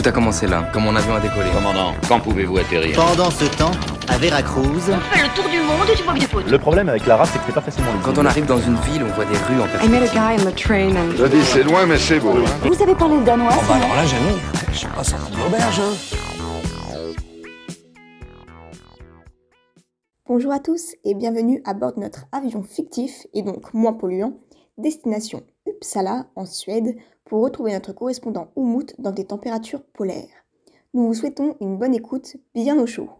Tout a commencé là, quand mon avion a décollé. Commandant, quand pouvez-vous atterrir Pendant ce temps, à Veracruz, On fait le tour du monde et tu du pot. Le problème avec Lara, c'est que c'est pas facilement lisible. Quand on arrive dans une ville, on voit des rues en I met a guy on the train and Je dis, c'est loin, mais c'est beau. hein. Vous savez parler le danois bah sinon alors là, jamais. Je suis pas sorti de l'auberge. Bonjour à tous et bienvenue à bord de notre avion fictif et donc moins polluant, destination Uppsala en Suède pour retrouver notre correspondant Umut dans des températures polaires. Nous vous souhaitons une bonne écoute bien au chaud.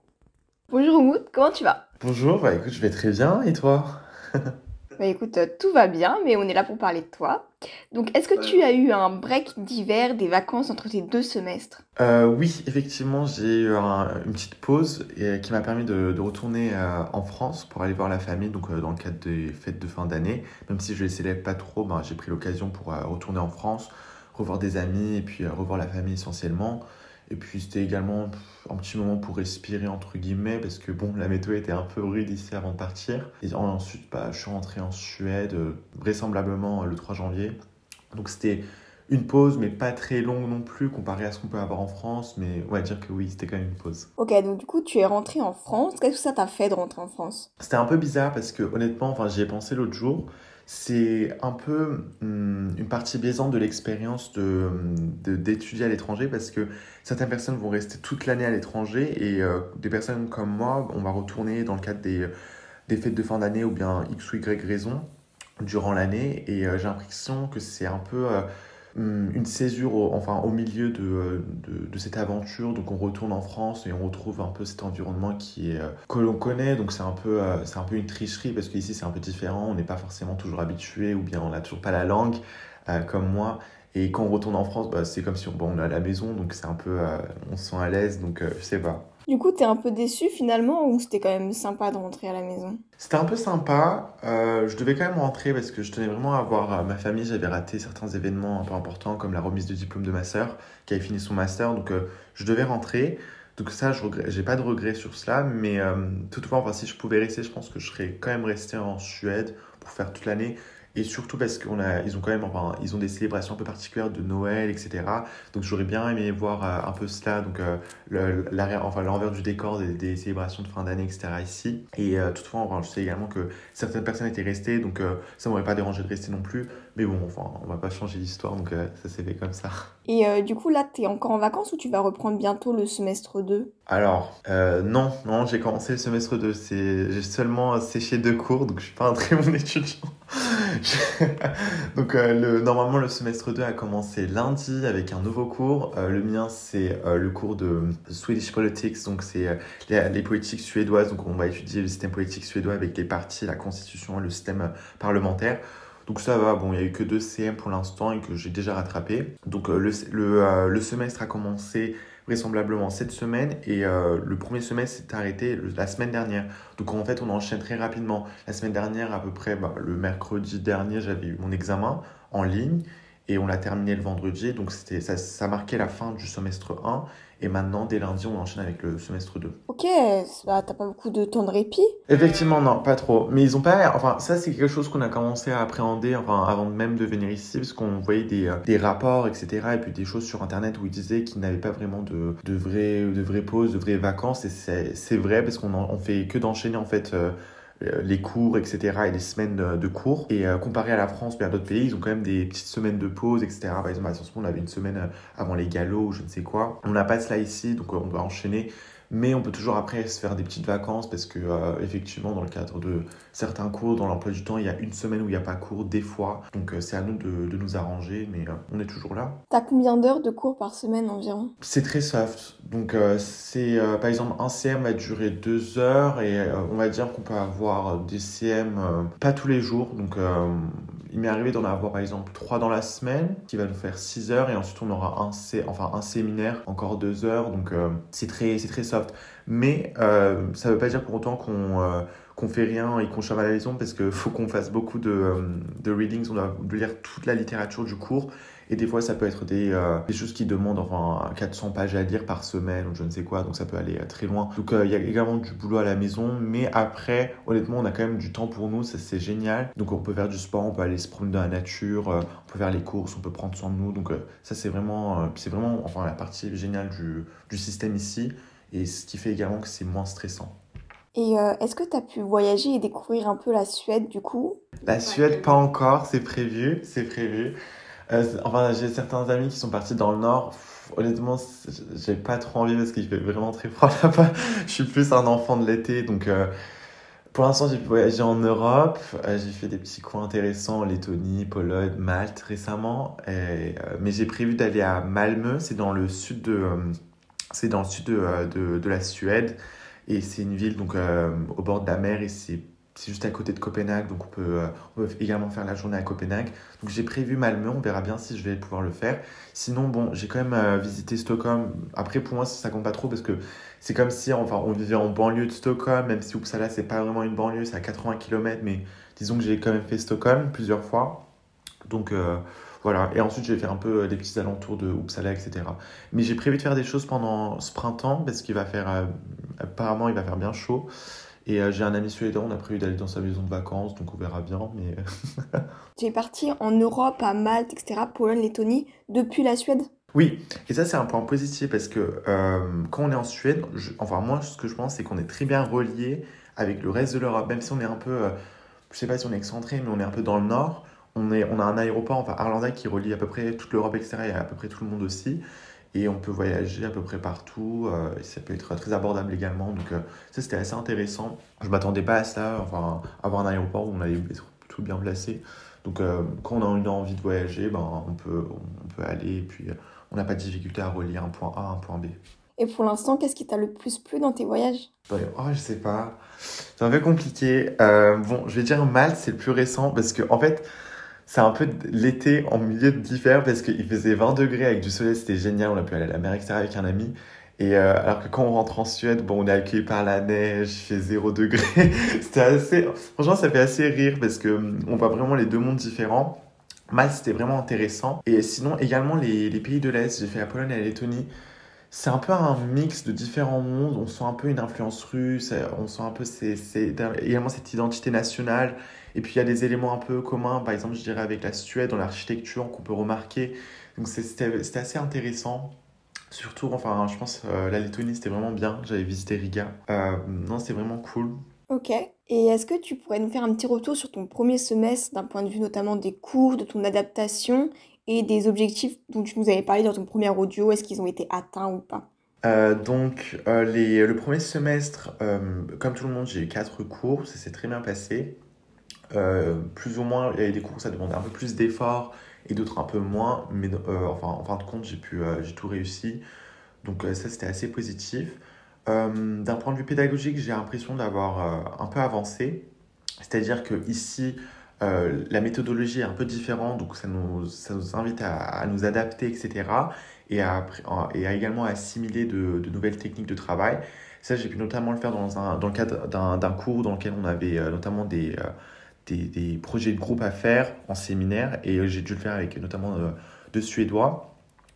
Bonjour Umut, comment tu vas? Bonjour, bah écoute, je vais très bien, et toi? Bah écoute, euh, tout va bien mais on est là pour parler de toi. Donc est-ce que tu as eu un break d'hiver, des vacances entre tes deux semestres? Euh, Oui, effectivement, j'ai eu un- une petite pause et, qui m'a permis de, de retourner euh, en France pour aller voir la famille, donc euh, dans le cadre des fêtes de fin d'année. Même si je les célèbre pas trop, bah, j'ai pris l'occasion pour euh, retourner en France, revoir des amis et puis euh, revoir la famille essentiellement. Et puis c'était également un petit moment pour respirer entre guillemets parce que bon la météo était un peu rude ici avant de partir. Et ensuite bah, je suis rentré en Suède euh, vraisemblablement euh, le 3 janvier. Donc c'était une pause mais pas très longue non plus comparé à ce qu'on peut avoir en France. Mais on va dire que oui c'était quand même une pause. Ok, donc du coup tu es rentré en France. Qu'est-ce que ça t'a fait de rentrer en France? C'était un peu bizarre parce que honnêtement, enfin, j'y ai pensé l'autre jour. C'est un peu hum, une partie biaisante de l'expérience de- d'étudier à l'étranger parce que certaines personnes vont rester toute l'année à l'étranger et euh, des personnes comme moi, on va retourner dans le cadre des, des fêtes de fin d'année ou bien X ou Y raison durant l'année et euh, j'ai l'impression que c'est un peu euh, une césure au, enfin, au milieu de, euh, de, de cette aventure. Donc on retourne en France et on retrouve un peu cet environnement qui est, euh, que l'on connaît. Donc c'est un, peu, euh, c'est un peu une tricherie parce qu'ici c'est un peu différent. On n'est pas forcément toujours habitué ou bien on n'a toujours pas la langue comme moi. Et quand on retourne en France, bah, c'est comme si on, est à la maison, donc c'est un peu, on se sent à l'aise, donc je sais pas. Du coup t'es un peu déçu finalement ou c'était quand même sympa de rentrer à la maison? C'était un peu sympa. Euh, je devais quand même rentrer parce que je tenais vraiment à voir euh, ma famille. J'avais raté certains événements un peu importants comme la remise de diplôme de ma sœur qui avait fini son master. Donc euh, je devais rentrer. Donc ça, je j'ai pas de regrets sur cela. Mais euh, toutefois, enfin, si je pouvais rester, je pense que je serais quand même resté en Suède pour faire toute l'année. Et surtout parce qu'on a, ils ont quand même, ils ont des célébrations un peu particulières de Noël, etc. Donc j'aurais bien aimé voir euh, un peu cela, donc euh, l'envers du décor des, célébrations de fin d'année, etc. ici. Et euh, toutefois, enfin, je sais également que certaines personnes étaient restées, donc ça m'aurait pas dérangé de rester non plus. Mais bon, enfin, on va pas changer l'histoire, donc euh, ça s'est fait comme ça. Et euh, du coup là t'es encore en vacances ou tu vas reprendre bientôt le semestre 2 Alors, euh, non, non, j'ai commencé le semestre 2. C'est, j'ai seulement séché deux cours, donc je suis pas un très bon étudiant. Donc, le, normalement, le semestre 2 a commencé lundi avec un nouveau cours. Le mien, c'est le cours de Swedish Politics, donc c'est les, les politiques suédoises. Donc, on va étudier le système politique suédois avec les partis, la constitution et le système parlementaire. Donc ça va, bon, il n'y a eu que deux CM pour l'instant et que j'ai déjà rattrapé. Donc euh, euh, le semestre a commencé vraisemblablement cette semaine et euh, le premier semestre s'est arrêté la semaine dernière. Donc en fait on enchaîne très rapidement. La semaine dernière à peu près bah, le mercredi dernier j'avais eu mon examen en ligne et on l'a terminé le vendredi donc c'était ça, ça marquait la fin du semestre 1 et maintenant dès lundi on enchaîne avec le semestre 2. Ok, bah, t'as pas beaucoup de temps de répit? Effectivement, non, pas trop. Mais ils ont pas. Enfin, ça, c'est quelque chose qu'on a commencé à appréhender enfin, avant même de venir ici, parce qu'on voyait des, euh, des rapports, etc. Et puis des choses sur Internet où ils disaient qu'ils n'avaient pas vraiment de, de, vraies, de vraies pauses, de vraies vacances. Et c'est vrai, parce qu'on on fait que d'enchaîner, en fait. euh, les cours, etc. et les semaines de, de cours. Et euh, comparé à la France, à d'autres pays, ils ont quand même des petites semaines de pause, etc. Par exemple, à Sciences Po, on avait une semaine euh, avant les galops ou je ne sais quoi. On n'a pas cela ici, donc euh, on doit enchaîner. Mais on peut toujours après se faire des petites vacances parce que euh, effectivement dans le cadre de certains cours, dans l'emploi du temps, il y a une semaine où il n'y a pas cours des fois. Donc euh, c'est à nous de, de nous arranger, mais euh, on est toujours là. T'as combien d'heures de cours par semaine environ? C'est très soft. Donc c'est par exemple un CM va durer deux heures et on va dire qu'on peut avoir des CM pas tous les jours. Donc il m'est arrivé d'en avoir par exemple trois dans la semaine qui va nous faire 6 heures et ensuite on aura un, sé- enfin, un séminaire encore deux heures. Donc euh, c'est très, très soft. Mais euh, ça veut pas dire pour autant qu'on euh, fait rien et qu'on chame à la maison parce qu'il faut qu'on fasse beaucoup de, euh, de readings. On doit lire toute la littérature du cours. Et des fois, ça peut être des, euh, des choses qui demandent enfin 400 pages à lire par semaine ou je ne sais quoi, donc ça peut aller très loin. Donc il y a également du boulot à la maison, mais après, honnêtement, on a quand même du temps pour nous, ça c'est génial. Donc on peut faire du sport, on peut aller se promener dans la nature, on peut faire les courses, on peut prendre soin de nous. Donc ça c'est vraiment, c'est vraiment enfin, la partie géniale du, du système ici et ce qui fait également que c'est moins stressant. Et euh, est-ce que tu as pu voyager et découvrir un peu la Suède du coup? La Suède, pas encore, c'est prévu, c'est prévu. Euh, enfin, j'ai certains amis qui sont partis dans le nord. honnêtement, j'ai pas trop envie parce qu'il fait vraiment très froid là-bas. Je suis plus un enfant de l'été, donc euh, pour l'instant, j'ai pu voyager en Europe. j'ai fait des petits coins intéressants, Lettonie, Pologne, Malte récemment. mais j'ai prévu d'aller à Malmö, c'est dans le sud de, c'est dans le sud de, de, de la Suède. Et c'est une ville donc, euh, au bord de la mer et juste à côté de Copenhague. Donc on peut, euh, on peut également faire la journée à Copenhague. Donc j'ai prévu Malmö, on verra bien si je vais pouvoir le faire. Sinon, bon, j'ai quand même euh, visité Stockholm. Après, pour moi, ça compte pas trop parce que c'est comme si enfin, on vivait en banlieue de Stockholm, même si Uppsala, c'est pas vraiment une banlieue, c'est à 80 km. Mais disons que j'ai quand même fait Stockholm plusieurs fois. Donc voilà, et ensuite je vais faire un peu des petits alentours de Uppsala, etc. Mais j'ai prévu de faire des choses pendant ce printemps parce qu'il va faire apparemment, il va faire bien chaud. Et euh, j'ai un ami suédois, on a prévu d'aller dans sa maison de vacances, donc on verra bien. Mais... tu es parti en Europe, à Malte, etc., Pologne, Lettonie, depuis la Suède? Oui, et ça c'est un point positif parce que euh, quand on est en Suède, enfin moi ce que je pense c'est qu'on est très bien relié avec le reste de l'Europe, même si on est un peu, euh, je sais pas si on est excentré, mais on est un peu dans le nord. On, est, on a un aéroport, enfin Arlanda, qui relie à peu près toute l'Europe, etc., et à peu près tout le monde aussi et on peut voyager à peu près partout. Euh, ça peut être très abordable également. Donc, euh, ça, c'était assez intéressant. Je m'attendais pas à ça, enfin, avoir un aéroport où on allait être tout bien placé. Donc, euh, quand on a une envie de voyager, ben, on, peut, on peut aller et puis on n'a pas de difficulté à relier un point A à un point B. Et pour l'instant, qu'est-ce qui t'a le plus plu dans tes voyages? Oh, je sais pas. C'est un peu compliqué. bon, je vais dire Malte, c'est le plus récent parce que, en fait, c'est un peu l'été en milieu d'hiver parce qu'il faisait 20 degrés avec du soleil, c'était génial. On a pu aller à la mer extérieure avec un ami. Et euh, alors que quand on rentre en Suède, bon, on est accueilli par la neige, il fait 0 degré. c'était assez. Franchement, ça fait assez rire parce que hum, on voit vraiment les deux mondes différents. Malte, c'était vraiment intéressant. Et sinon, également les, les pays de l'Est, j'ai fait la Pologne et la Lettonie. C'est un peu un mix de différents mondes. On sent un peu une influence russe, on sent un peu c'est, également cette identité nationale. Et puis il y a des éléments un peu communs, par exemple, je dirais avec la Suède dans l'architecture qu'on peut remarquer. Donc c'était assez intéressant. Surtout, enfin, je pense euh, la Lettonie c'était vraiment bien. J'avais visité Riga. Euh, non, c'était vraiment cool. Ok. Et est-ce que tu pourrais nous faire un petit retour sur ton premier semestre d'un point de vue notamment des cours, de ton adaptation et des objectifs dont tu nous avais parlé dans ton premier audio? Est-ce qu'ils ont été atteints ou pas? Euh, donc, les, le premier semestre, comme tout le monde, j'ai eu quatre cours, ça s'est très bien passé. Euh, plus ou moins, il y avait des cours ça demandait un peu plus d'efforts et d'autres un peu moins, mais euh, enfin, en fin de compte, j'ai euh, tout réussi. Donc ça, c'était assez positif. D'un point de vue pédagogique, j'ai l'impression d'avoir un peu avancé. C'est-à-dire que ici, la méthodologie est un peu différente, donc ça nous, ça nous invite à, nous adapter, etc. Et à, et également assimiler de, de, nouvelles techniques de travail. Ça, j'ai pu notamment le faire dans, un, dans le cadre d'un cours dans lequel on avait notamment des des, projets de groupe à faire en séminaire et euh, j'ai dû le faire avec notamment euh, deux Suédois.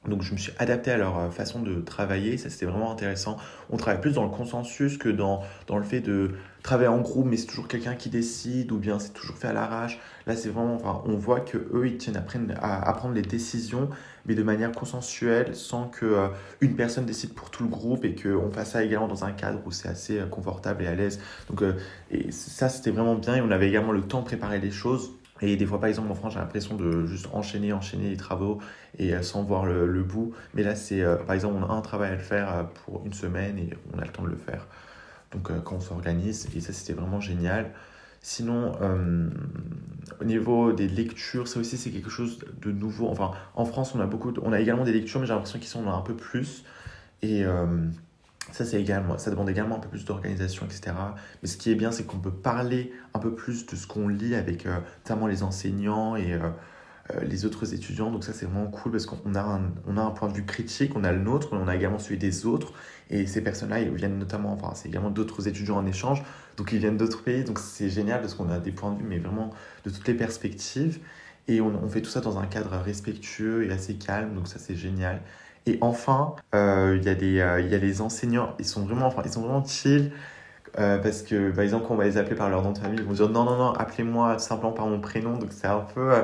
Donc je me suis adapté à leur euh, façon de travailler, ça c'était vraiment intéressant. On travaille plus dans le consensus que dans, dans le fait de travailler en groupe, mais c'est toujours quelqu'un qui décide ou bien c'est toujours fait à l'arrache. Là c'est vraiment, enfin, on voit que eux ils tiennent à, prendre les décisions, mais de manière consensuelle, sans que une personne décide pour tout le groupe et qu'on fasse ça également dans un cadre où c'est assez confortable et à l'aise. Donc et ça c'était vraiment bien et on avait également le temps de préparer les choses. Et des fois, par exemple, en France, j'ai l'impression de juste enchaîner, enchaîner les travaux et euh, sans voir le, bout. Mais là, c'est, euh, par exemple, on a un travail à le faire euh, pour une semaine et on a le temps de le faire. Donc, quand on s'organise, et ça, c'était vraiment génial. Sinon, au niveau des lectures, ça aussi, c'est quelque chose de nouveau. Enfin, en France, on a beaucoup, on a également des lectures, mais j'ai l'impression qu'ils sont un peu plus. Et ça, c'est également, ça demande également un peu plus d'organisation, etc. Mais ce qui est bien, c'est qu'on peut parler un peu plus de ce qu'on lit avec euh, notamment les enseignants et euh, euh, les autres étudiants. Donc ça, c'est vraiment cool parce qu'on a un, on a un point de vue critique, on a le nôtre, on a également celui des autres. Et ces personnes-là, ils viennent notamment, enfin, c'est également d'autres étudiants en échange. Donc ils viennent d'autres pays. Donc c'est génial parce qu'on a des points de vue, mais vraiment de toutes les perspectives. Et on, on, fait tout ça dans un cadre respectueux et assez calme, donc ça c'est génial. Et enfin, euh, il y, a des, euh, y a les enseignants, ils sont vraiment, enfin, ils sont vraiment chill. Euh, parce que par exemple quand on va les appeler par leur nom de famille ils vont dire non non non appelez-moi simplement par mon prénom donc c'est un peu euh,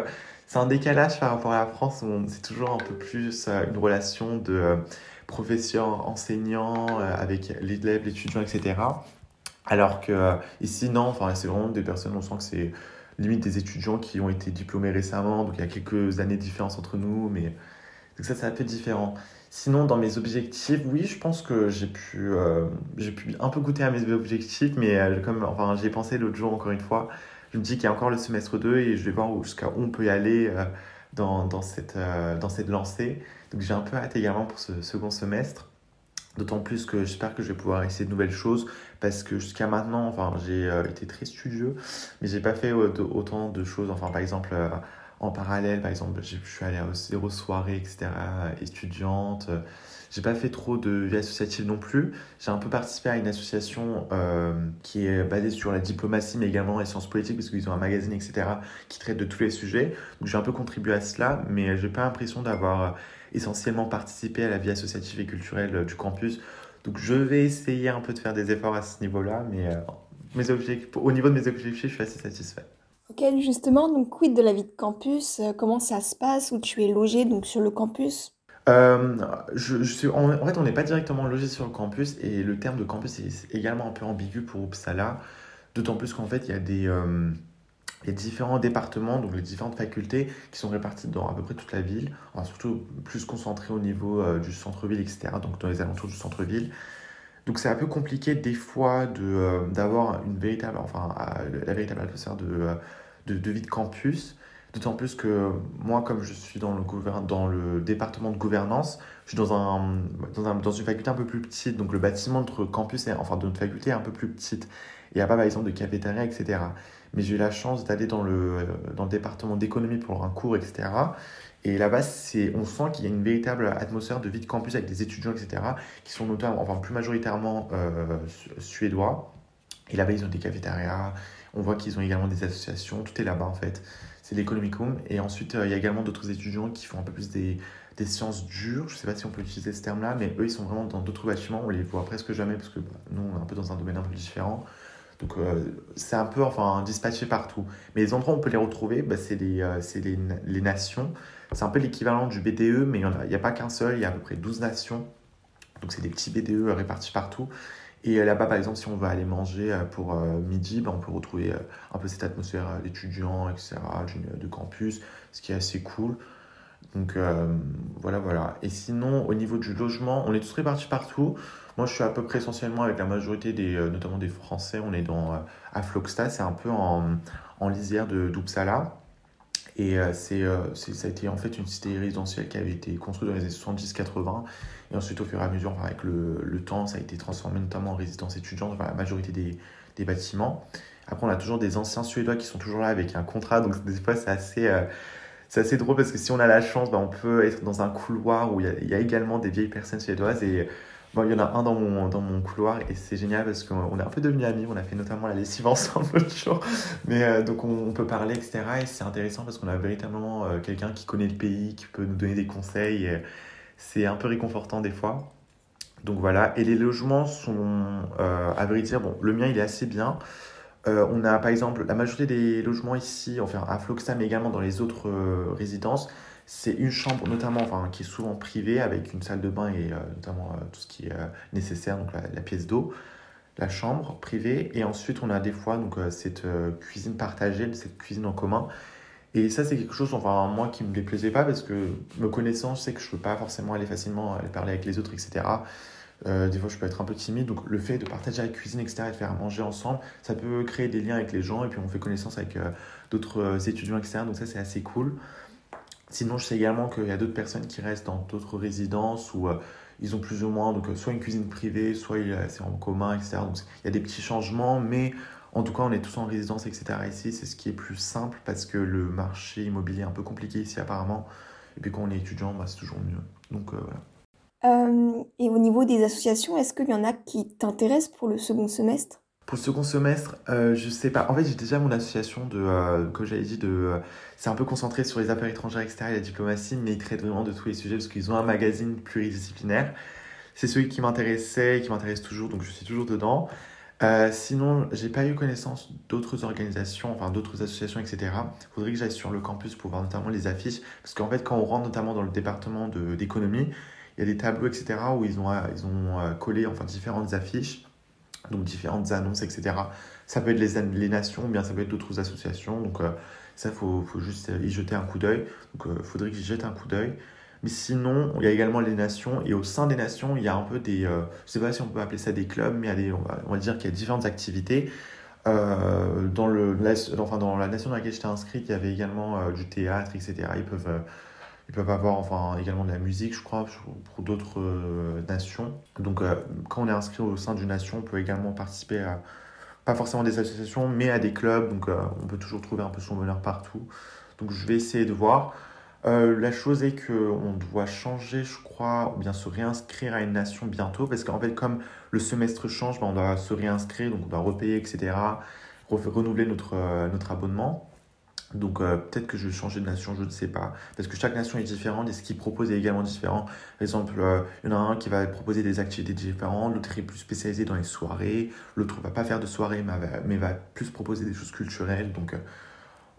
c'est un décalage par rapport à la France où c'est toujours un peu plus euh, une relation de professeur enseignant avec l'élève l'étudiant etc alors que ici non enfin c'est vraiment des personnes on sent que c'est limite des étudiants qui ont été diplômés récemment donc il y a quelques années de différence entre nous mais donc ça c'est un peu différent. Sinon, dans mes objectifs, oui, je pense que j'ai pu, euh, j'ai pu un peu goûter à mes objectifs, mais euh, comme enfin, j'ai pensé l'autre jour, encore une fois, je me dis qu'il y a encore le semestre 2 et je vais voir jusqu'à où on peut y aller euh, dans, dans, cette, dans cette lancée. Donc j'ai un peu hâte également pour ce second semestre. D'autant plus que j'espère que je vais pouvoir essayer de nouvelles choses parce que jusqu'à maintenant, enfin, j'ai été très studieux, mais j'ai pas fait autant de choses. Enfin, par exemple, en parallèle, par exemple, je suis allé à zéro soirée, etc., étudiante. J'ai pas fait trop de vie associative non plus. J'ai un peu participé à une association euh, qui est basée sur la diplomatie, mais également les sciences politiques, parce qu'ils ont un magazine, etc., qui traite de tous les sujets. Donc j'ai un peu contribué à cela, mais j'ai pas l'impression d'avoir essentiellement participé à la vie associative et culturelle du campus. Donc je vais essayer un peu de faire des efforts à ce niveau-là, mais euh, mes objectifs, au niveau de mes objectifs, je suis assez satisfait. Ok, justement, donc quid de la vie de campus? Euh, Comment ça se passe? Où tu es logé donc sur le campus? Euh, en, fait, on n'est pas directement logé sur le campus et le terme de campus est également un peu ambigu pour Uppsala. D'autant plus qu'en fait, il y a des euh, a différents départements, donc les différentes facultés qui sont réparties dans à peu près toute la ville, surtout plus concentrées au niveau du centre-ville, etc., donc dans les alentours du centre-ville. Donc c'est un peu compliqué des fois de, d'avoir une véritable, enfin, la véritable atmosphère de de, vie de campus. D'autant plus que moi, comme je suis dans le, dans le département de gouvernance, je suis dans, un, dans, un, dans, une faculté un peu plus petite. Donc le bâtiment de notre campus, est, enfin de notre faculté est un peu plus petite. Il n'y a pas par exemple de cafétéria, etc. Mais j'ai eu la chance d'aller dans le, dans le département d'économie pour un cours, etc. Et là-bas, on sent qu'il y a une véritable atmosphère de vie de campus avec des étudiants, etc. qui sont notamment, enfin plus majoritairement euh, suédois. Et là-bas, ils ont des cafétérias, on voit qu'ils ont également des associations, tout est là-bas en fait. C'est l'Economicum. Et ensuite, euh, il y a également d'autres étudiants qui font un peu plus des, des sciences dures. Je ne sais pas si on peut utiliser ce terme-là, mais eux, ils sont vraiment dans d'autres bâtiments. On les voit presque jamais parce que nous, on est un peu dans un domaine un peu différent. Donc, euh, c'est un peu enfin, dispatché partout. Mais les endroits où on peut les retrouver, bah, c'est les, euh, les, les, nations. C'est un peu l'équivalent du BDE, mais il n'y a, a, pas qu'un seul. Il y a à peu près 12 nations. Donc, c'est des petits BDE répartis partout. Et là-bas, par exemple, si on va aller manger euh, pour euh, midi, ben, on peut retrouver euh, un peu cette atmosphère d'étudiants, etc., de campus, ce qui est assez cool. Donc voilà, voilà. Et sinon, au niveau du logement, on est tous répartis partout. Moi, je suis à peu près essentiellement avec la majorité des, notamment des Français. On est dans, à Flogstad, c'est un peu en, en lisière de d'Uppsala. Et c'est, ça a été en fait une cité résidentielle qui avait été construite dans les années 70-80 et ensuite, au fur et à mesure, avec le, le, temps, ça a été transformé notamment en résidence étudiante dans la majorité des, des, bâtiments. Après, on a toujours des anciens Suédois qui sont toujours là avec un contrat. Donc, des fois, c'est assez, euh, assez drôle parce que si on a la chance, bah, on peut être dans un couloir où il y, a, y, a, également des vieilles personnes suédoises. Et bon, il y en a un dans mon, dans mon couloir et c'est génial parce qu'on est un peu devenus amis. On a fait notamment la lessive ensemble l'autre jour. Mais euh, donc, on, peut parler, etc. Et c'est intéressant parce qu'on a véritablement euh, quelqu'un qui connaît le pays, qui peut nous donner des conseils. C'est un peu réconfortant des fois. Donc voilà, et les logements sont, euh, à vrai dire, bon, le mien il est assez bien. On a par exemple la majorité des logements ici, enfin à Floxa, mais également dans les autres résidences, c'est une chambre notamment, enfin qui est souvent privée avec une salle de bain et notamment tout ce qui est nécessaire, donc la, pièce d'eau, la chambre privée, et ensuite on a des fois donc cette cuisine partagée, cette cuisine en commun et ça, c'est quelque chose, enfin, moi, qui me déplaisait pas parce que me connaissant, je sais que je peux pas forcément aller facilement aller parler avec les autres, etc. Euh, des fois, je peux être un peu timide. Donc, le fait de partager la cuisine, etc., et de faire manger ensemble, ça peut créer des liens avec les gens. Et puis, on fait connaissance avec euh, d'autres euh, étudiants, etc. Donc, ça, c'est assez cool. Sinon, je sais également qu'il y a d'autres personnes qui restent dans d'autres résidences où ils ont plus ou moins, donc, soit une cuisine privée, soit c'est en commun, etc. Donc, il y a des petits changements, mais en tout cas, on est tous en résidence, etc. Ici, c'est ce qui est plus simple parce que le marché immobilier est un peu compliqué ici apparemment. Et puis quand on est étudiant, bah, c'est toujours mieux. Donc euh, voilà. Euh, et au niveau des associations, est-ce qu'il y en a qui t'intéressent pour le second semestre? Pour le second semestre, euh, je sais pas. En fait, j'ai déjà mon association de, euh, comme j'avais dit, de, euh, c'est un peu concentré sur les affaires étrangères, etc. et la diplomatie, mais ils traitent vraiment de tous les sujets parce qu'ils ont un magazine pluridisciplinaire. C'est celui qui m'intéressait et qui m'intéresse toujours, donc je suis toujours dedans. Euh, sinon, j'ai pas eu connaissance d'autres organisations, enfin d'autres associations, etc. Faudrait que j'aille sur le campus pour voir notamment les affiches, parce qu'en fait, quand on rentre notamment dans le département d'économie, il y a des tableaux, etc. où ils ont, euh, ils ont euh, collé enfin différentes affiches donc différentes annonces, etc. Ça peut être les, les nations, bien ça peut être d'autres associations. Donc euh, ça, il faut, faut juste y jeter un coup d'œil. Donc il faudrait que j'y jette un coup d'œil. Mais sinon, il y a également les nations. Et au sein des nations, il y a un peu des... euh, je sais pas si on peut appeler ça des clubs, mais on, va, dire qu'il y a différentes activités. Euh, dans, le, la, enfin, dans la nation dans laquelle j'étais inscrite, il y avait également euh, du théâtre, etc. Ils peuvent, euh, ils peuvent avoir enfin, également de la musique, je crois, pour, d'autres euh, nations. Donc, euh, quand on est inscrit au sein d'une nation, on peut également participer à, pas forcément des associations, mais à des clubs. Donc, euh, on peut toujours trouver un peu son bonheur partout. Donc, je vais essayer de voir. La chose est qu'on doit changer, je crois, ou bien se réinscrire à une nation bientôt, parce qu'en fait, comme le semestre change, ben, on doit se réinscrire, donc on doit repayer, etc., re- renouveler notre, notre abonnement. Donc euh, peut-être que je vais changer de nation, je ne sais pas. Parce que chaque nation est différente et ce qu'ils proposent est également différent. Par exemple, euh, il y en a un qui va proposer des activités différentes, l'autre est plus spécialisé dans les soirées, l'autre va pas faire de soirée mais va, plus proposer des choses culturelles. Donc euh,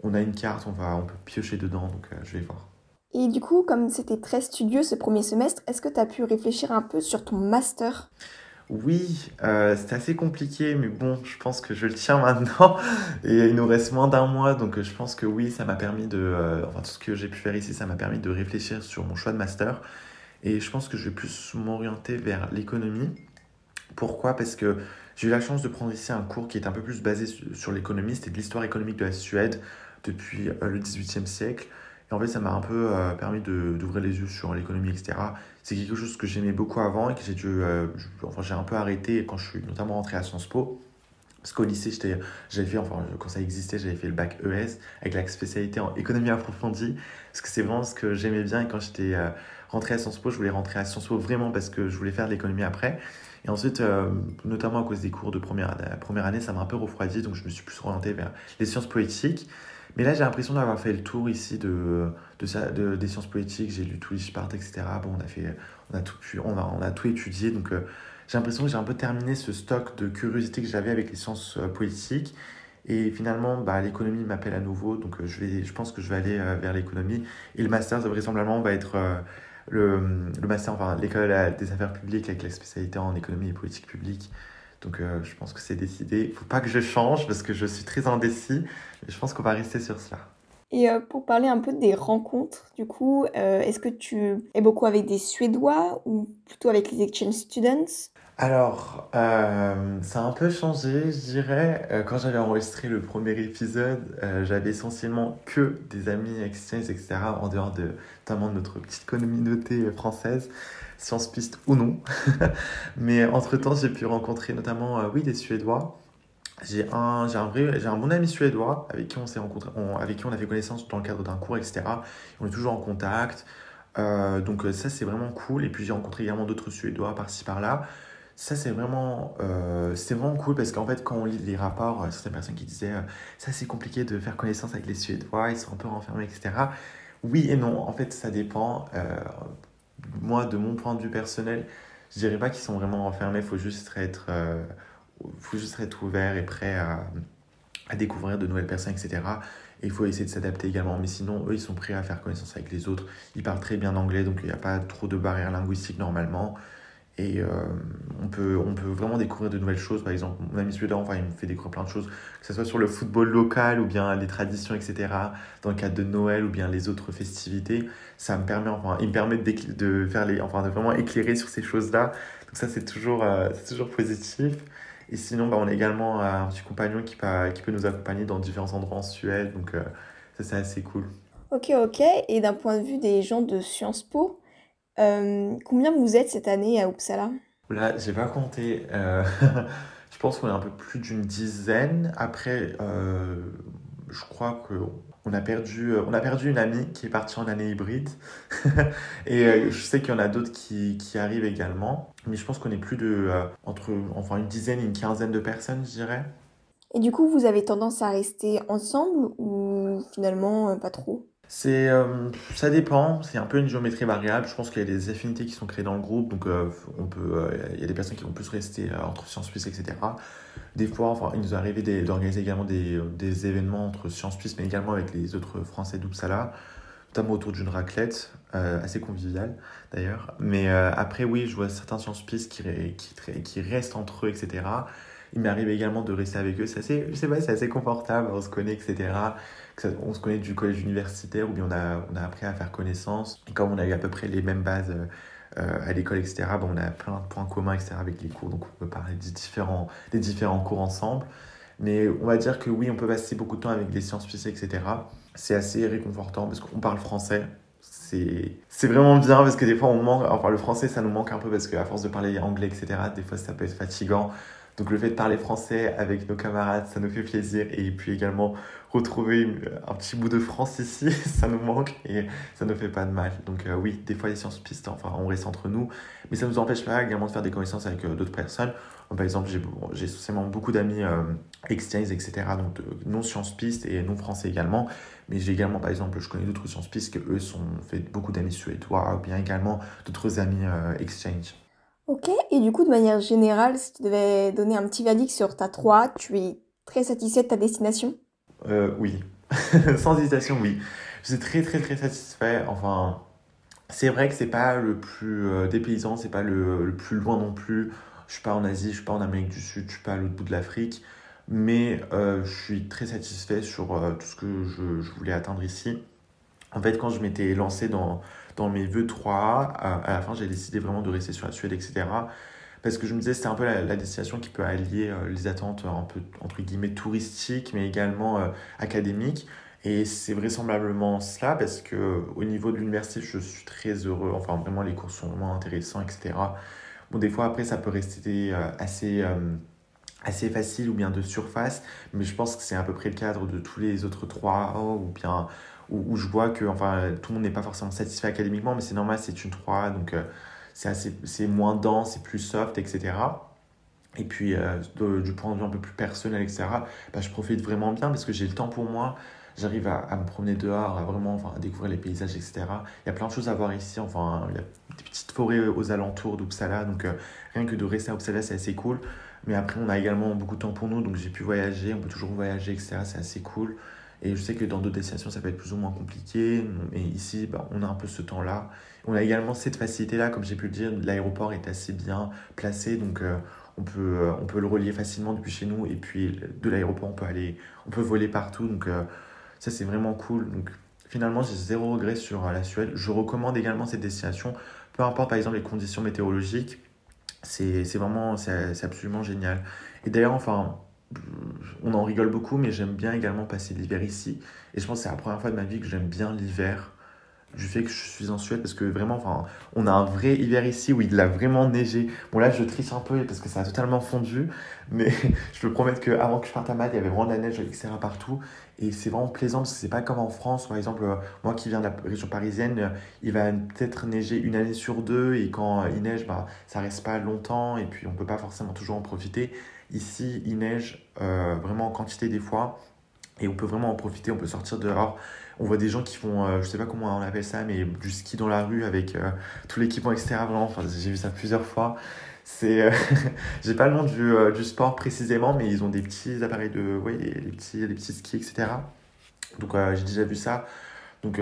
on a une carte, on, va, on peut piocher dedans, donc je vais voir. Et du coup, comme c'était très studieux ce premier semestre, est-ce que tu as pu réfléchir un peu sur ton master? Oui, euh, c'était assez compliqué, mais bon, je pense que je le tiens maintenant. Et il nous reste moins d'un mois, donc euh, je pense que oui, ça m'a permis de... euh, enfin, tout ce que j'ai pu faire ici, ça m'a permis de réfléchir sur mon choix de master. Et je pense que je vais plus m'orienter vers l'économie. Pourquoi? Parce que j'ai eu la chance de prendre ici un cours qui est un peu plus basé su- sur l'économie. C'était de l'histoire économique de la Suède depuis le 18e siècle. Et en fait, ça m'a un peu euh, permis d'ouvrir les yeux sur l'économie, etc. C'est quelque chose que j'aimais beaucoup avant et que euh, j'ai un peu arrêté quand je suis notamment rentré à Sciences Po. Parce qu'au lycée, j'avais fait, enfin, quand ça existait, j'avais fait le bac ES avec la spécialité en économie approfondie. Parce que c'est vraiment ce que j'aimais bien. Et quand j'étais euh, rentré à Sciences Po, je voulais rentrer à Sciences Po vraiment parce que je voulais faire de l'économie après. Et ensuite, euh, notamment à cause des cours de première, première année, ça m'a un peu refroidi. Donc je me suis plus orienté vers les sciences politiques. Mais là, j'ai l'impression d'avoir fait le tour ici de, de, de- des sciences politiques. J'ai lu tout Spart, etc. Bon, on a, fait, on a tout on a, on a tout étudié. Donc, euh, j'ai l'impression que j'ai un peu terminé ce stock de curiosité que j'avais avec les sciences euh, politiques. Et finalement, bah, l'économie m'appelle à nouveau. Donc, euh, je, vais, je pense que je vais aller vers l'économie. Et le master, vraisemblablement, va être le, le master, enfin, l'école des affaires publiques avec la spécialité en économie et politique publique. Donc, euh, je pense que c'est décidé. Il faut pas que je change parce que je suis très indécis. Mais je pense qu'on va rester sur cela. Et euh, pour parler un peu des rencontres, du coup, euh, est-ce que tu es beaucoup avec des Suédois ou plutôt avec les exchange students? Alors, ça a un peu changé, je dirais. Quand j'avais enregistré le premier épisode, j'avais essentiellement que des amis exchange, etc., en dehors de, notamment de notre petite communauté française, sciences piste ou non. Mais entre-temps, j'ai pu rencontrer notamment, euh, oui, des Suédois. J'ai un, un un bon ami suédois avec qui on s'est rencontré, on- avec qui on a fait connaissance dans le cadre d'un cours, etc. On est toujours en contact. Euh, donc euh, ça, c'est vraiment cool. Et puis j'ai rencontré également d'autres Suédois par-ci par-là. Ça, c'est vraiment, euh, vraiment cool parce qu'en fait, quand on lit les rapports, euh, certaines personnes qui disaient euh, ça, c'est compliqué de faire connaissance avec les Suédois, ils sont un peu renfermés, etc. Oui et non, en fait, ça dépend. Moi, de mon point de vue personnel, je dirais pas qu'ils sont vraiment renfermés, il faut juste être, euh, faut juste être ouvert et prêt à, à découvrir de nouvelles personnes, etc. Et il faut essayer de s'adapter également. Mais sinon, eux, ils sont prêts à faire connaissance avec les autres. Ils parlent très bien anglais, donc il n'y a pas trop de barrières linguistiques normalement. Et euh, on, peut, on peut vraiment découvrir de nouvelles choses. Par exemple, mon ami suédois, enfin, il me fait découvrir plein de choses, que ce soit sur le football local ou bien les traditions, etc. Dans le cadre de Noël ou bien les autres festivités. Ça me permet, enfin, il me permet d'écl- de, faire les, enfin, de vraiment éclairer sur ces choses-là. Donc ça, c'est toujours, euh, toujours positif. Et sinon, bah, on a également un petit compagnon qui, pa- qui peut nous accompagner dans différents endroits en Suède. Donc euh, ça, c'est assez cool. Ok, ok. Et d'un point de vue des gens de Sciences Po, euh, combien vous êtes cette année à Uppsala? Là, j'ai pas compté. euh, je pense qu'on est un peu plus d'une dizaine. Après, euh, je crois que on a perdu, on a perdu une amie qui est partie en année hybride. et je sais qu'il y en a d'autres qui, qui, arrivent également. Mais je pense qu'on est plus de entre enfin une dizaine et une quinzaine de personnes, je dirais. Et du coup, vous avez tendance à rester ensemble ou finalement pas trop? C'est, euh, ça dépend, c'est un peu une géométrie variable. Je pense qu'il y a des affinités qui sont créées dans le groupe, donc euh, on peut, euh, il y a des personnes qui vont plus rester entre Sciences Suisses, etc. Des fois, enfin, il nous est arrivé d'organiser également des, des, événements entre Sciences Suisses, mais également avec les autres Français d'Uppsala, notamment autour d'une raclette, assez conviviale d'ailleurs. Mais après, oui, je vois certains Sciences Suisses qui, restent entre eux, etc. Il m'arrive également de rester avec eux. C'est assez, je pas, c'est assez confortable, on se connaît, etc on se connaît du collège universitaire bien on a, on a appris à faire connaissance. Et comme on a eu à peu près les mêmes bases euh, à l'école, etc., bon, on a plein de points communs, etc., avec les cours, donc on peut parler des différents, des différents cours ensemble. Mais on va dire que oui, on peut passer beaucoup de temps avec des sciences physiques, etc. C'est assez réconfortant parce qu'on parle français. C'est vraiment bien parce que des fois on manque, enfin le français ça nous manque un peu parce qu'à force de parler anglais, etc., des fois ça peut être fatigant. Donc le fait de parler français avec nos camarades, ça nous fait plaisir. Et puis également retrouver un petit bout de France ici, ça nous manque et ça ne fait pas de mal. Donc euh, oui, des fois les sciences pistes, enfin on reste entre nous, mais ça ne nous empêche pas également de faire des connaissances avec euh, d'autres personnes. Par exemple, j'ai socialement beaucoup d'amis euh, exchange, etc., donc non sciences pistes et non français également. Mais j'ai également, par exemple, je connais d'autres sciences pistes que eux sont fait beaucoup d'amis suédois, ou bien également d'autres amis exchange. Ok, et du coup, de manière générale, si tu devais donner un petit verdict sur ta 3, tu es très satisfait de ta destination? Euh, oui. Sans hésitation, oui. Je suis très, très, très satisfait. Enfin, c'est vrai que c'est pas le plus euh, dépaysant, c'est pas le, plus loin non plus. Je suis pas en Asie, je suis pas en Amérique du Sud, je suis pas à l'autre bout de l'Afrique. Mais euh, je suis très satisfait sur euh, tout ce que je, je, voulais atteindre ici. En fait, quand je m'étais lancé dans, dans mes vœux 3A, à la fin, j'ai décidé vraiment de rester sur la Suède, etc parce que je me disais c'était un peu la, destination qui peut allier euh, les attentes un peu entre guillemets touristiques mais également euh, académiques. Et c'est vraisemblablement cela parce que au niveau de l'université je suis très heureux. Enfin vraiment les cours sont vraiment intéressants etc bon des fois après ça peut rester euh, assez assez facile ou bien de surface. Mais je pense que c'est à peu près le cadre de tous les autres trois ou bien où, je vois que enfin tout le monde n'est pas forcément satisfait académiquement mais c'est normal c'est une 3 donc c'est moins dense, c'est plus soft, etc. Et puis, euh, du point de vue un peu plus personnel, etc., bah, je profite vraiment bien parce que j'ai le temps pour moi. J'arrive à, à, me promener dehors, à vraiment enfin, à découvrir les paysages, etc. Il y a plein de choses à voir ici. Enfin, il y a des petites forêts aux alentours d'Uppsala. Donc, euh, rien que de rester à Uppsala, c'est assez cool. Mais après, on a également beaucoup de temps pour nous. Donc, j'ai pu voyager. On peut toujours voyager, etc. C'est assez cool. Et je sais que dans d'autres destinations, ça peut être plus ou moins compliqué. Mais ici, bah, on a un peu ce temps-là. On a également cette facilité-là, comme j'ai pu le dire, l'aéroport est assez bien placé. Donc, euh, on, peut, euh, on peut le relier facilement depuis chez nous. Et puis, de l'aéroport, on peut aller, on peut voler partout. Donc, euh, ça, c'est vraiment cool. Donc, finalement, j'ai zéro regret sur la Suède. Je recommande également cette destination. Peu importe, par exemple, les conditions météorologiques. C'est vraiment, c'est absolument génial. Et d'ailleurs, enfin, on en rigole beaucoup, mais j'aime bien également passer l'hiver ici. Et je pense que c'est la première fois de ma vie que j'aime bien l'hiver du fait que je suis en Suède parce que vraiment, enfin, on a un vrai hiver ici où il a vraiment neigé. Bon, là, je triche un peu parce que ça a totalement fondu, mais je peux promettre qu'avant que je parte à Malte, il y avait vraiment de la neige, etc. partout. Et c'est vraiment plaisant parce que c'est pas comme en France. Par exemple, moi qui viens de la région parisienne, il va peut-être neiger une année sur deux et quand il neige, bah, ça reste pas longtemps et puis on peut pas forcément toujours en profiter. Ici, il neige euh, vraiment en quantité des fois et on peut vraiment en profiter, on peut sortir dehors. On voit des gens qui font, euh, je sais pas comment on appelle ça, mais du ski dans la rue avec euh, tout l'équipement, etc. Vraiment, enfin, j'ai vu ça plusieurs fois. C'est, j'ai pas le nom du, du, sport précisément, mais ils ont des petits appareils de, ouais, les, petits, les petits skis, etc. Donc j'ai déjà vu ça. Donc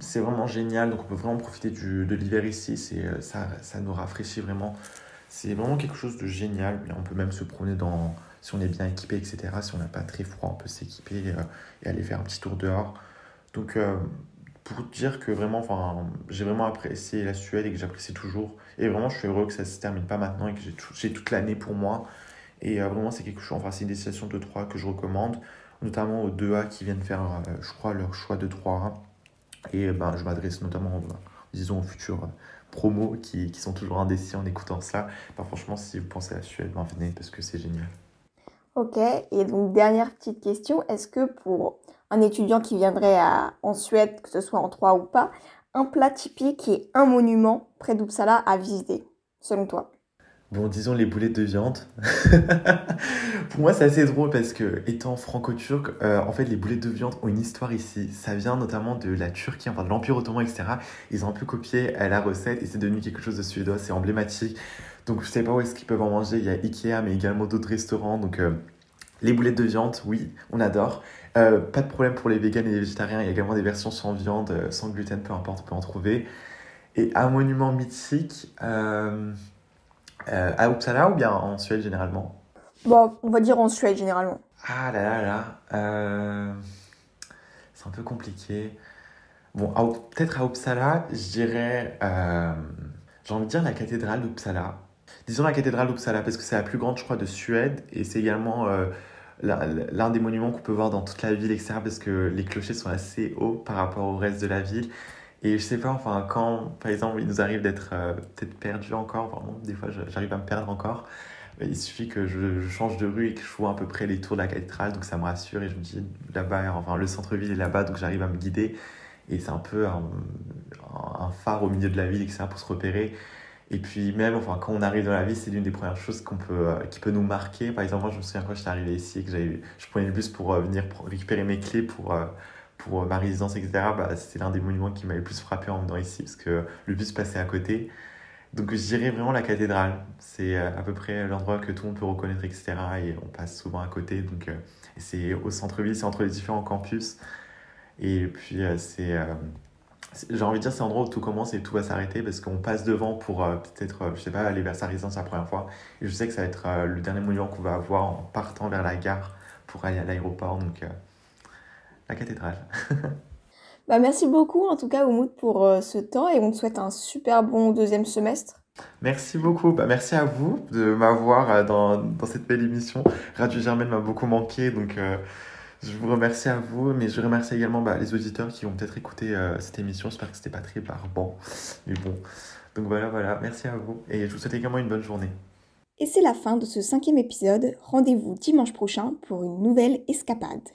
c'est vraiment génial. Donc on peut vraiment profiter du, de l'hiver ici. C'est, ça, ça nous rafraîchit vraiment. C'est vraiment quelque chose de génial. On peut même se promener dans, si on est bien équipé, etc. Si on n'a pas très froid, on peut s'équiper euh, et aller faire un petit tour dehors. Donc, euh, pour dire que vraiment, enfin, j'ai vraiment apprécié la Suède et que j'apprécie toujours. Et vraiment, je suis heureux que ça se termine pas maintenant et que j'ai toute l'année pour moi. Et euh, vraiment, c'est quelque chose, enfin, c'est une destination de 3 que je recommande, notamment aux 2A qui viennent faire, je crois, leur choix de 3A. Et ben, je m'adresse notamment, disons, aux futurs promos qui, sont toujours indécis en écoutant ça. Franchement, si vous pensez à la Suède, ben, venez parce que c'est génial. Ok, et donc dernière petite question, est-ce que pour un étudiant qui viendrait en Suède, que ce soit en trois ou pas, un plat typique et un monument près d'Uppsala à visiter, selon toi? Bon, disons les boulettes de viande. Pour moi, c'est assez drôle parce que, étant franco-turc, euh, en fait, les boulettes de viande ont une histoire ici. Ça vient notamment de la Turquie, enfin de l'Empire Ottoman, etc. Ils ont un peu copié la recette et c'est devenu quelque chose de suédois, c'est emblématique. Donc, je sais pas où est-ce qu'ils peuvent en manger. Il y a Ikea, mais également d'autres restaurants. Donc, euh, les boulettes de viande, oui, on adore. Euh, pas de problème pour les végans et les végétariens. Il y a également des versions sans viande, sans gluten, peu importe, on peut en trouver. Et un monument mythique. Euh, à Uppsala ou bien en Suède généralement? Bon, on va dire en Suède généralement. Ah là là là. Euh, c'est un peu compliqué. Bon, peut-être à Uppsala, je dirais. Euh, j'ai envie de dire la cathédrale d'Uppsala. Disons la cathédrale d'Uppsala parce que c'est la plus grande, je crois, de Suède et c'est également l'un des monuments qu'on peut voir dans toute la ville, etc. Parce que les clochers sont assez hauts par rapport au reste de la ville. Et je sais pas, enfin, quand par exemple il nous arrive d'être euh, peut-être perdu encore, vraiment, des fois j'arrive à me perdre encore, il suffit que je, change de rue et que je vois à peu près les tours de la cathédrale, donc ça me rassure et je me dis là-bas, enfin le centre-ville est là-bas, donc j'arrive à me guider. Et c'est un peu un, phare au milieu de la ville, etc., pour se repérer. Et puis même, enfin, quand on arrive dans la ville, c'est l'une des premières choses qu'on peut, euh, qui peut nous marquer. Par exemple, moi je me souviens quand j'étais arrivé ici et que je prenais le bus pour euh, venir récupérer mes clés pour pour ma résidence, etc., bah, c'est l'un des monuments qui m'a le plus frappé en venant ici, parce que le bus passait à côté. Donc je dirais vraiment la cathédrale. C'est euh, à peu près l'endroit que tout le monde peut reconnaître, etc. Et on passe souvent à côté. Donc euh, c'est au centre-ville, c'est entre les différents campus. Et puis euh, c'est... j'ai envie de dire c'est l'endroit où tout commence et tout va s'arrêter parce qu'on passe devant pour peut-être, je sais pas, aller vers sa résidence la première fois. Et je sais que ça va être le dernier monument qu'on va avoir en partant vers la gare pour aller à l'aéroport. Donc la cathédrale. bah, merci beaucoup en tout cas Oumoud pour euh, ce temps et on te souhaite un super bon deuxième semestre. Merci beaucoup. Bah, merci à vous de m'avoir euh, dans, dans, cette belle émission. Radio Germaine m'a beaucoup manqué, donc euh, je vous remercie à vous, mais je remercie également bah, les auditeurs qui ont peut-être écouté cette émission. J'espère que c'était pas très barbant, mais bon. Donc voilà, voilà. Merci à vous et je vous souhaite également une bonne journée. Et c'est la fin de ce cinquième épisode. Rendez-vous dimanche prochain pour une nouvelle escapade.